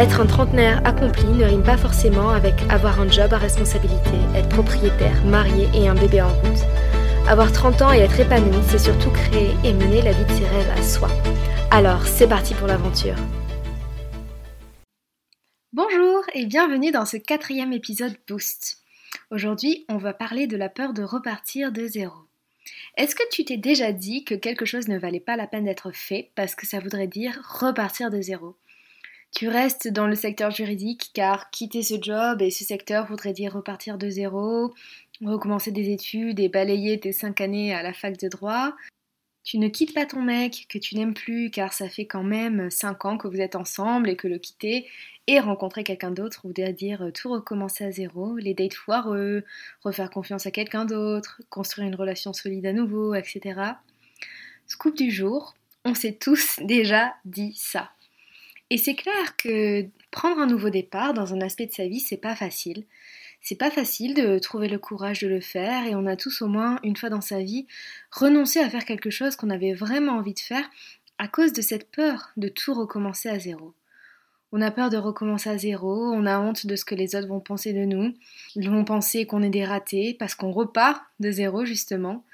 Être un trentenaire accompli ne rime pas forcément avec avoir un job à responsabilité, être propriétaire, marié et un bébé en route. Avoir 30 ans et être épanoui, c'est surtout créer et mener la vie de ses rêves à soi. Alors, c'est parti pour l'aventure. Bonjour et bienvenue dans ce quatrième épisode Boost. Aujourd'hui, on va parler de la peur de repartir de zéro. Est-ce que tu t'es déjà dit que quelque chose ne valait pas la peine d'être fait parce que ça voudrait dire repartir de zéro? Tu restes dans le secteur juridique car quitter ce job et ce secteur voudrait dire repartir de zéro, recommencer des études et balayer tes cinq années à la fac de droit. Tu ne quittes pas ton mec que tu n'aimes plus car ça fait quand même cinq ans que vous êtes ensemble et que le quitter et rencontrer quelqu'un d'autre voudrait dire tout recommencer à zéro, les dates foireux, refaire confiance à quelqu'un d'autre, construire une relation solide à nouveau, etc. Scoop du jour, on s'est tous déjà dit ça. Et c'est clair que prendre un nouveau départ dans un aspect de sa vie, c'est pas facile. C'est pas facile de trouver le courage de le faire et on a tous au moins une fois dans sa vie renoncé à faire quelque chose qu'on avait vraiment envie de faire à cause de cette peur de tout recommencer à zéro. On a peur de recommencer à zéro, on a honte de ce que les autres vont penser de nous, ils vont penser qu'on est des ratés parce qu'on repart de zéro justement.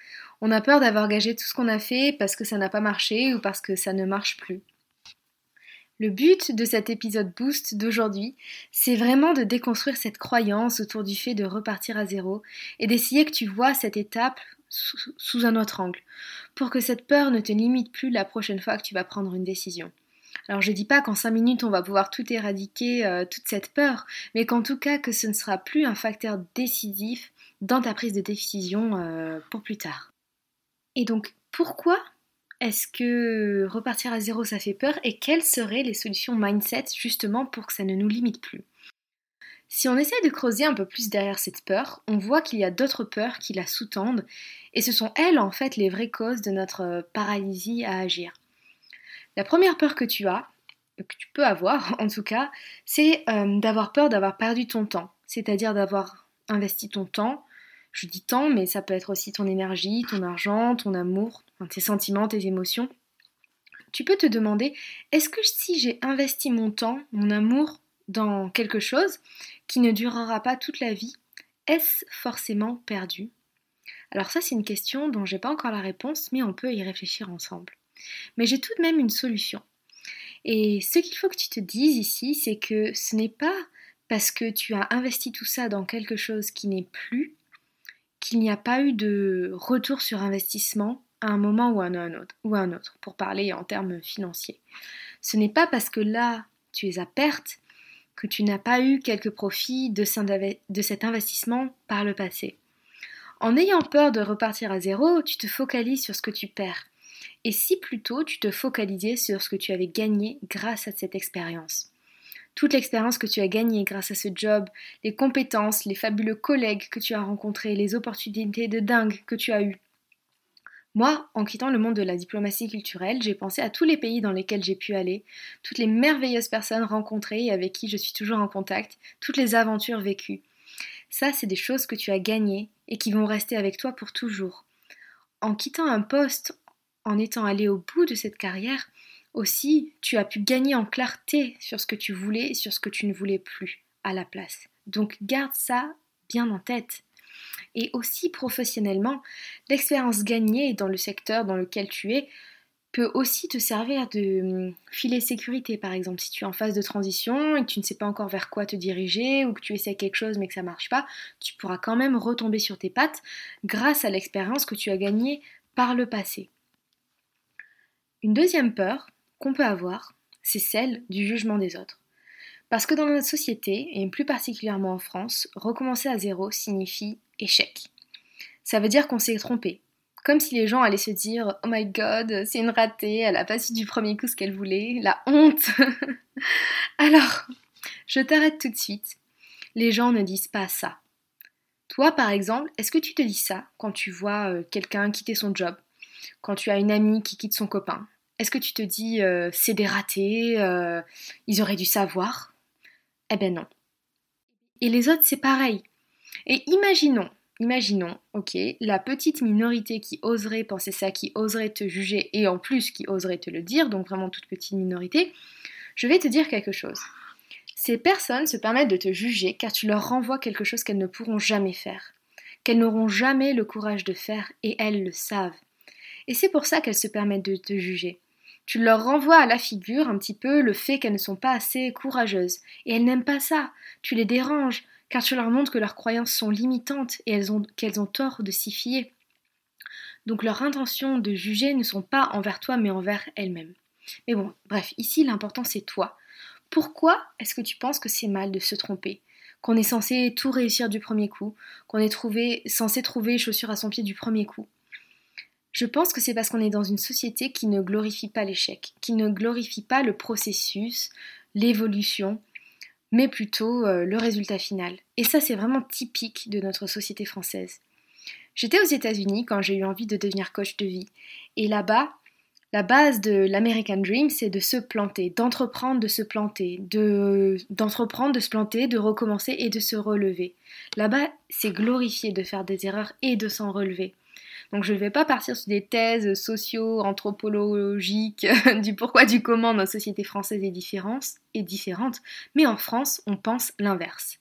On a peur d'avoir gagé tout ce qu'on a fait parce que ça n'a pas marché ou parce que ça ne marche plus. Le but de cet épisode Boost d'aujourd'hui, c'est vraiment de déconstruire cette croyance autour du fait de repartir à zéro et d'essayer que tu vois cette étape sous, un autre angle, pour que cette peur ne te limite plus la prochaine fois que tu vas prendre une décision. Alors je dis pas qu'en 5 minutes on va pouvoir tout éradiquer, euh, toute cette peur, mais qu'en tout cas que ce ne sera plus un facteur décisif dans ta prise de décision euh, pour plus tard. Et donc pourquoi est-ce que repartir à zéro ça fait peur? Et quelles seraient les solutions mindset justement pour que ça ne nous limite plus? Si on essaie de creuser un peu plus derrière cette peur, on voit qu'il y a d'autres peurs qui la sous-tendent et ce sont elles en fait les vraies causes de notre paralysie à agir. La première peur que tu as, que tu peux avoir en tout cas, c'est euh, d'avoir peur d'avoir perdu ton temps, c'est-à-dire d'avoir investi ton temps, je dis temps, mais ça peut être aussi ton énergie, ton argent, ton amour, tes sentiments, tes émotions. Tu peux te demander, est-ce que si j'ai investi mon temps, mon amour dans quelque chose qui ne durera pas toute la vie, est-ce forcément perdu? Alors ça c'est une question dont j'ai pas encore la réponse, mais on peut y réfléchir ensemble. Mais j'ai tout de même une solution. Et ce qu'il faut que tu te dises ici, c'est que ce n'est pas parce que tu as investi tout ça dans quelque chose qui n'est plus qu'il n'y a pas eu de retour sur investissement à un moment ou à un autre, ou un autre pour parler en termes financiers. Ce n'est pas parce que là, tu es à perte que tu n'as pas eu quelques profits de, de cet investissement par le passé. En ayant peur de repartir à zéro, tu te focalises sur ce que tu perds. Et si plutôt tu te focalisais sur ce que tu avais gagné grâce à cette expérience toute l'expérience que tu as gagnée grâce à ce job, les compétences, les fabuleux collègues que tu as rencontrés, les opportunités de dingue que tu as eues. Moi, en quittant le monde de la diplomatie culturelle, j'ai pensé à tous les pays dans lesquels j'ai pu aller, toutes les merveilleuses personnes rencontrées et avec qui je suis toujours en contact, toutes les aventures vécues. Ça, c'est des choses que tu as gagnées et qui vont rester avec toi pour toujours. En quittant un poste, en étant allé au bout de cette carrière, aussi, tu as pu gagner en clarté sur ce que tu voulais et sur ce que tu ne voulais plus à la place. Donc garde ça bien en tête. Et aussi professionnellement, l'expérience gagnée dans le secteur dans lequel tu es peut aussi te servir de hum, filet sécurité par exemple si tu es en phase de transition et que tu ne sais pas encore vers quoi te diriger ou que tu essaies quelque chose mais que ça ne marche pas, tu pourras quand même retomber sur tes pattes grâce à l'expérience que tu as gagnée par le passé. Une deuxième peur, qu'on peut avoir, c'est celle du jugement des autres. Parce que dans notre société, et plus particulièrement en France, recommencer à zéro signifie échec. Ça veut dire qu'on s'est trompé. Comme si les gens allaient se dire Oh my god, c'est une ratée, elle a pas su du premier coup ce qu'elle voulait, la honte Alors, je t'arrête tout de suite. Les gens ne disent pas ça. Toi, par exemple, est-ce que tu te dis ça quand tu vois euh, quelqu'un quitter son job? Quand tu as une amie qui quitte son copain? Est-ce que tu te dis euh, c'est des ratés, euh, ils auraient dû savoir? Eh ben non. Et les autres, c'est pareil. Et imaginons, imaginons, ok, la petite minorité qui oserait penser ça, qui oserait te juger et en plus qui oserait te le dire, donc vraiment toute petite minorité, je vais te dire quelque chose. Ces personnes se permettent de te juger car tu leur renvoies quelque chose qu'elles ne pourront jamais faire, qu'elles n'auront jamais le courage de faire et elles le savent. Et c'est pour ça qu'elles se permettent de te juger. Tu leur renvoies à la figure un petit peu le fait qu'elles ne sont pas assez courageuses. Et elles n'aiment pas ça. Tu les déranges, car tu leur montres que leurs croyances sont limitantes et qu'elles ont, tort de s'y fier. Donc leurs intentions de juger ne sont pas envers toi mais envers elles-mêmes. Mais bon, bref, ici l'important c'est toi. Pourquoi est-ce que tu penses que c'est mal de se tromper? Qu'on est censé tout réussir du premier coup Qu'on est censé trouver chaussures à son pied du premier coup Je pense que c'est parce qu'on est dans une société qui ne glorifie pas l'échec, qui ne glorifie pas le processus, l'évolution, mais plutôt euh, le résultat final. Et ça, c'est vraiment typique de notre société française. J'étais aux États-Unis quand j'ai eu envie de devenir coach de vie. Et là-bas, la base de l'American Dream, c'est de se planter, d'entreprendre de se planter, de, d'entreprendre de se planter, de recommencer et de se relever. Là-bas, c'est glorifié de faire des erreurs et de s'en relever. Donc je ne vais pas partir sur des thèses socio-anthropologiques du pourquoi du comment notre société française est est différente, mais en France, on pense l'inverse.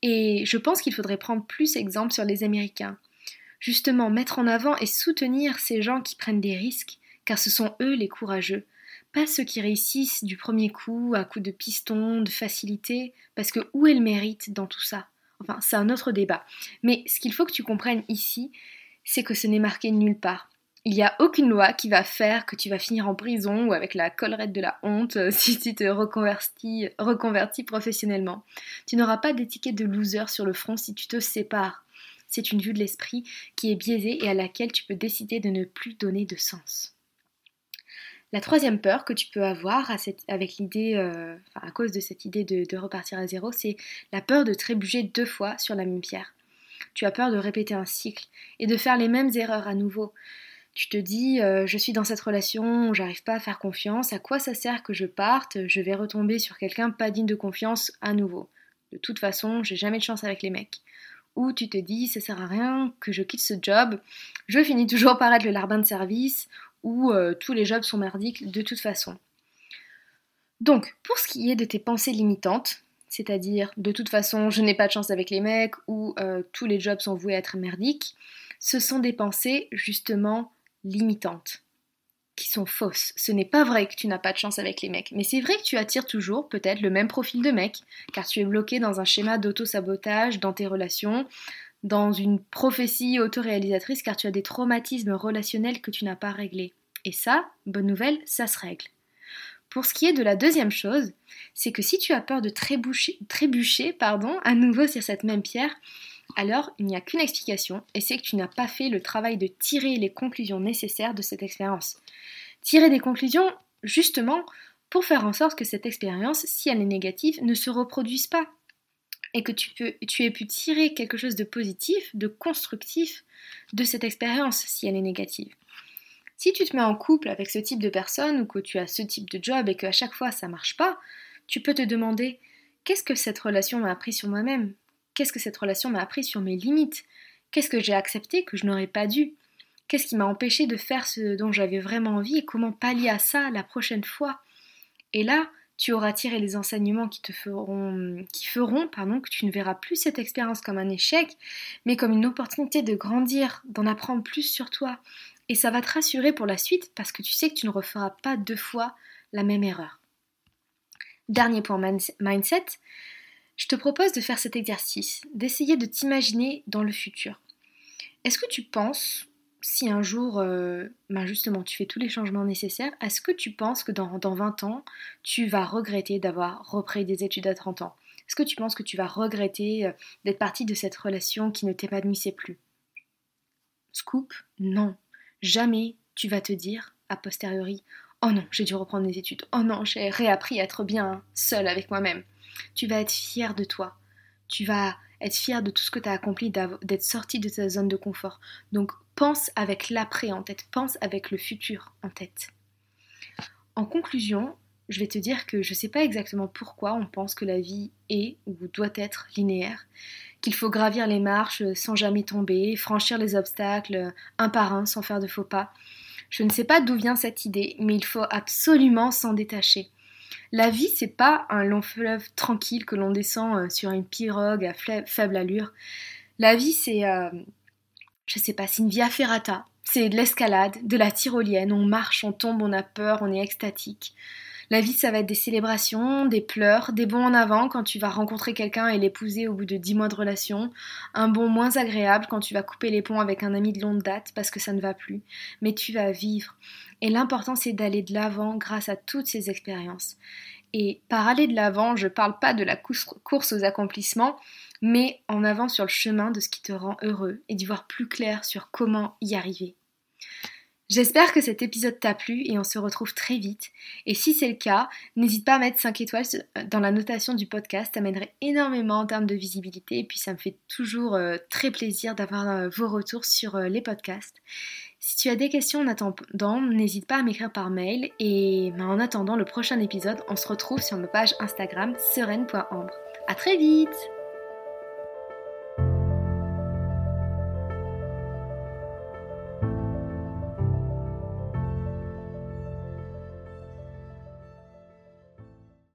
Et je pense qu'il faudrait prendre plus exemple sur les Américains. Justement, mettre en avant et soutenir ces gens qui prennent des risques, car ce sont eux les courageux, pas ceux qui réussissent du premier coup, à coup de piston, de facilité, parce que où est le mérite dans tout ça? Enfin, c'est un autre débat. Mais ce qu'il faut que tu comprennes ici, c'est que ce n'est marqué nulle part. Il n'y a aucune loi qui va faire que tu vas finir en prison ou avec la collerette de la honte euh, si tu te reconvertis, reconvertis professionnellement. Tu n'auras pas d'étiquette de loser sur le front si tu te sépares. C'est une vue de l'esprit qui est biaisée et à laquelle tu peux décider de ne plus donner de sens. La troisième peur que tu peux avoir à avec l'idée, euh, à cause de cette idée de, repartir à zéro, c'est la peur de trébucher deux fois sur la même pierre. Tu as peur de répéter un cycle et de faire les mêmes erreurs à nouveau. Tu te dis, euh, je suis dans cette relation, j'arrive pas à faire confiance, à quoi ça sert que je parte, je vais retomber sur quelqu'un pas digne de confiance à nouveau. De toute façon, j'ai jamais de chance avec les mecs. Ou tu te dis, ça sert à rien que je quitte ce job, je finis toujours par être le larbin de service, euh, tous les jobs sont merdiques de toute façon. Donc, pour ce qui est de tes pensées limitantes, c'est-à-dire de toute façon je n'ai pas de chance avec les mecs ou euh, tous les jobs sont voués à être merdiques, ce sont des pensées justement limitantes, qui sont fausses. Ce n'est pas vrai que tu n'as pas de chance avec les mecs, mais c'est vrai que tu attires toujours peut-être le même profil de mec, car tu es bloqué dans un schéma d'auto-sabotage dans tes relations, dans une prophétie autoréalisatrice car tu as des traumatismes relationnels que tu n'as pas réglés. Et ça, bonne nouvelle, ça se règle. Pour ce qui est de la deuxième chose, c'est que si tu as peur de trébucher, trébucher pardon, à nouveau sur cette même pierre, alors il n'y a qu'une explication, et c'est que tu n'as pas fait le travail de tirer les conclusions nécessaires de cette expérience. Tirer des conclusions, justement, pour faire en sorte que cette expérience, si elle est négative, ne se reproduise pas, et que tu, aies pu tirer quelque chose de positif, de constructif de cette expérience si elle est négative. Si tu te mets en couple avec ce type de personne ou que tu as ce type de job et qu'à chaque fois ça marche pas, tu peux te demander qu'est-ce que cette relation m'a appris sur moi-même? Qu'est-ce que cette relation m'a appris sur mes limites? Qu'est-ce que j'ai accepté que je n'aurais pas dû? Qu'est-ce qui m'a empêché de faire ce dont j'avais vraiment envie et comment pallier à ça la prochaine fois? Et là, tu auras tiré les enseignements qui te feront, qui feront que tu ne verras plus cette expérience comme un échec, mais comme une opportunité de grandir, d'en apprendre plus sur toi. Et ça va te rassurer pour la suite parce que tu sais que tu ne referas pas deux fois la même erreur. Dernier point mindset, je te propose de faire cet exercice, d'essayer de t'imaginer dans le futur. Est-ce que tu penses si un jour, euh, ben justement, tu fais tous les changements nécessaires, est-ce que tu penses que dans, dans 20 ans, tu vas regretter d'avoir repris des études à 30 ans? Est-ce que tu penses que tu vas regretter euh, d'être partie de cette relation qui ne t'épanouissait plus? Scoop Non. Jamais tu vas te dire, a posteriori, oh non, j'ai dû reprendre mes études, oh non, j'ai réappris à être bien seule avec moi-même. Tu vas être fier de toi. Tu vas être fier de tout ce que tu as accompli, d'être sorti de ta zone de confort. Donc pense avec l'après en tête, pense avec le futur en tête. En conclusion, je vais te dire que je ne sais pas exactement pourquoi on pense que la vie est ou doit être linéaire, qu'il faut gravir les marches sans jamais tomber, franchir les obstacles un par un sans faire de faux pas. Je ne sais pas d'où vient cette idée, mais il faut absolument s'en détacher. La vie, c'est pas un long fleuve tranquille que l'on descend euh, sur une pirogue à faible allure. La vie, c'est, euh, je sais pas, c'est une via ferrata. C'est de l'escalade, de la tyrolienne. On marche, on tombe, on a peur, on est extatique. La vie, ça va être des célébrations, des pleurs, des bons en avant quand tu vas rencontrer quelqu'un et l'épouser au bout de dix mois de relation, un bon moins agréable quand tu vas couper les ponts avec un ami de longue date parce que ça ne va plus, mais tu vas vivre. Et l'important, c'est d'aller de l'avant grâce à toutes ces expériences. Et par aller de l'avant, je ne parle pas de la course aux accomplissements, mais en avant sur le chemin de ce qui te rend heureux et d'y voir plus clair sur comment y arriver. J'espère que cet épisode t'a plu et on se retrouve très vite. Et si c'est le cas, n'hésite pas à mettre 5 étoiles dans la notation du podcast, ça m'aiderait énormément en termes de visibilité et puis ça me fait toujours euh, très plaisir d'avoir euh, vos retours sur euh, les podcasts. Si tu as des questions en attendant, n'hésite pas à m'écrire par mail et ben, en attendant le prochain épisode, on se retrouve sur ma page Instagram sereine.ambre. A très vite